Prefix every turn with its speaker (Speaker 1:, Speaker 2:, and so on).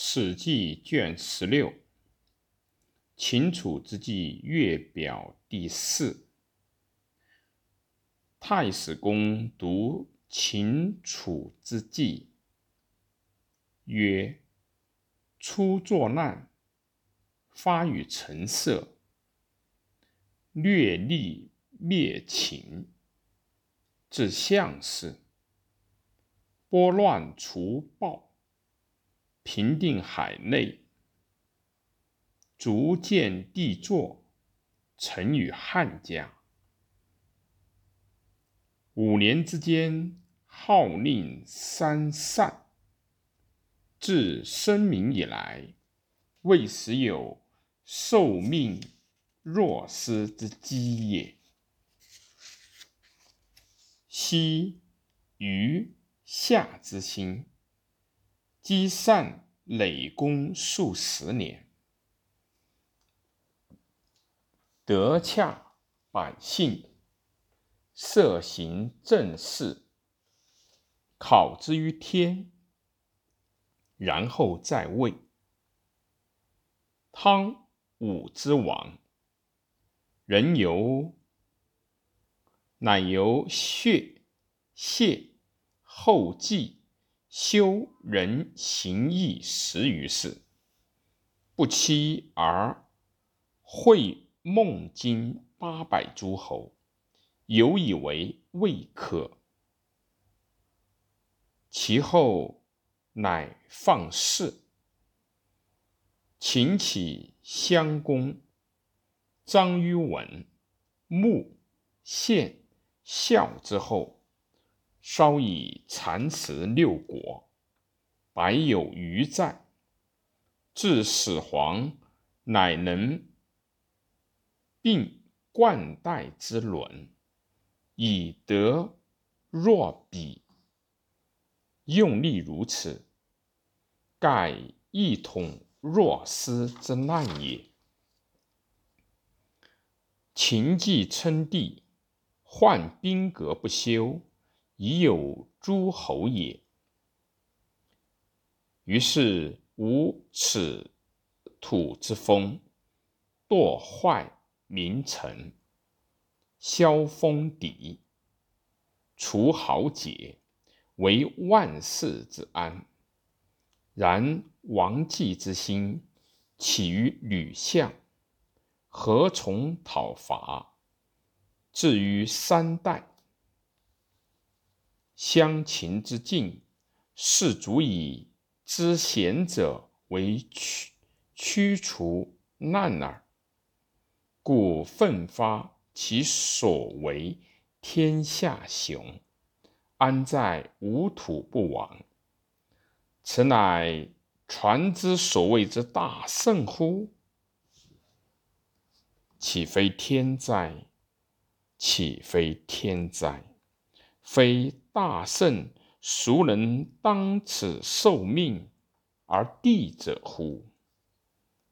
Speaker 1: 史记》卷十六，秦楚之际月表第四。太史公读秦楚之际，曰：“初作难，发于陈涉，略力灭秦，至项氏，拨乱除暴，平定海内，逐渐帝作，成于汉家。”五年之间，号令三善。自生民以来，未时有受命若斯之机也。昔于夏之心，积善累功数十年，得洽百姓。设行正事，考之于天，然后在位。汤武之王，人由乃由血谢后继修人行义十余世，不期而会孟津八百诸侯。犹以为未可，其后乃放肆。秦起襄公、张於文、穆、献、孝之后，稍以蚕食六国，百有余在。至始皇，乃能并冠带之伦。以德若彼，用力如此，盖一统若斯之难也。秦既称帝，患兵革不休，已有诸侯也。于是无此土之风，堕坏民臣。削封邸，除豪杰，为万世之安。然王继之心起于吕相，何从讨伐？至于三代，乡秦之境，是足以知贤者为驱驱除难耳。故奋发。其所为天下雄，安在无土不亡？此乃传之所谓之大圣乎？岂非天灾？岂非天灾？非大圣，孰能当此受命而地者乎？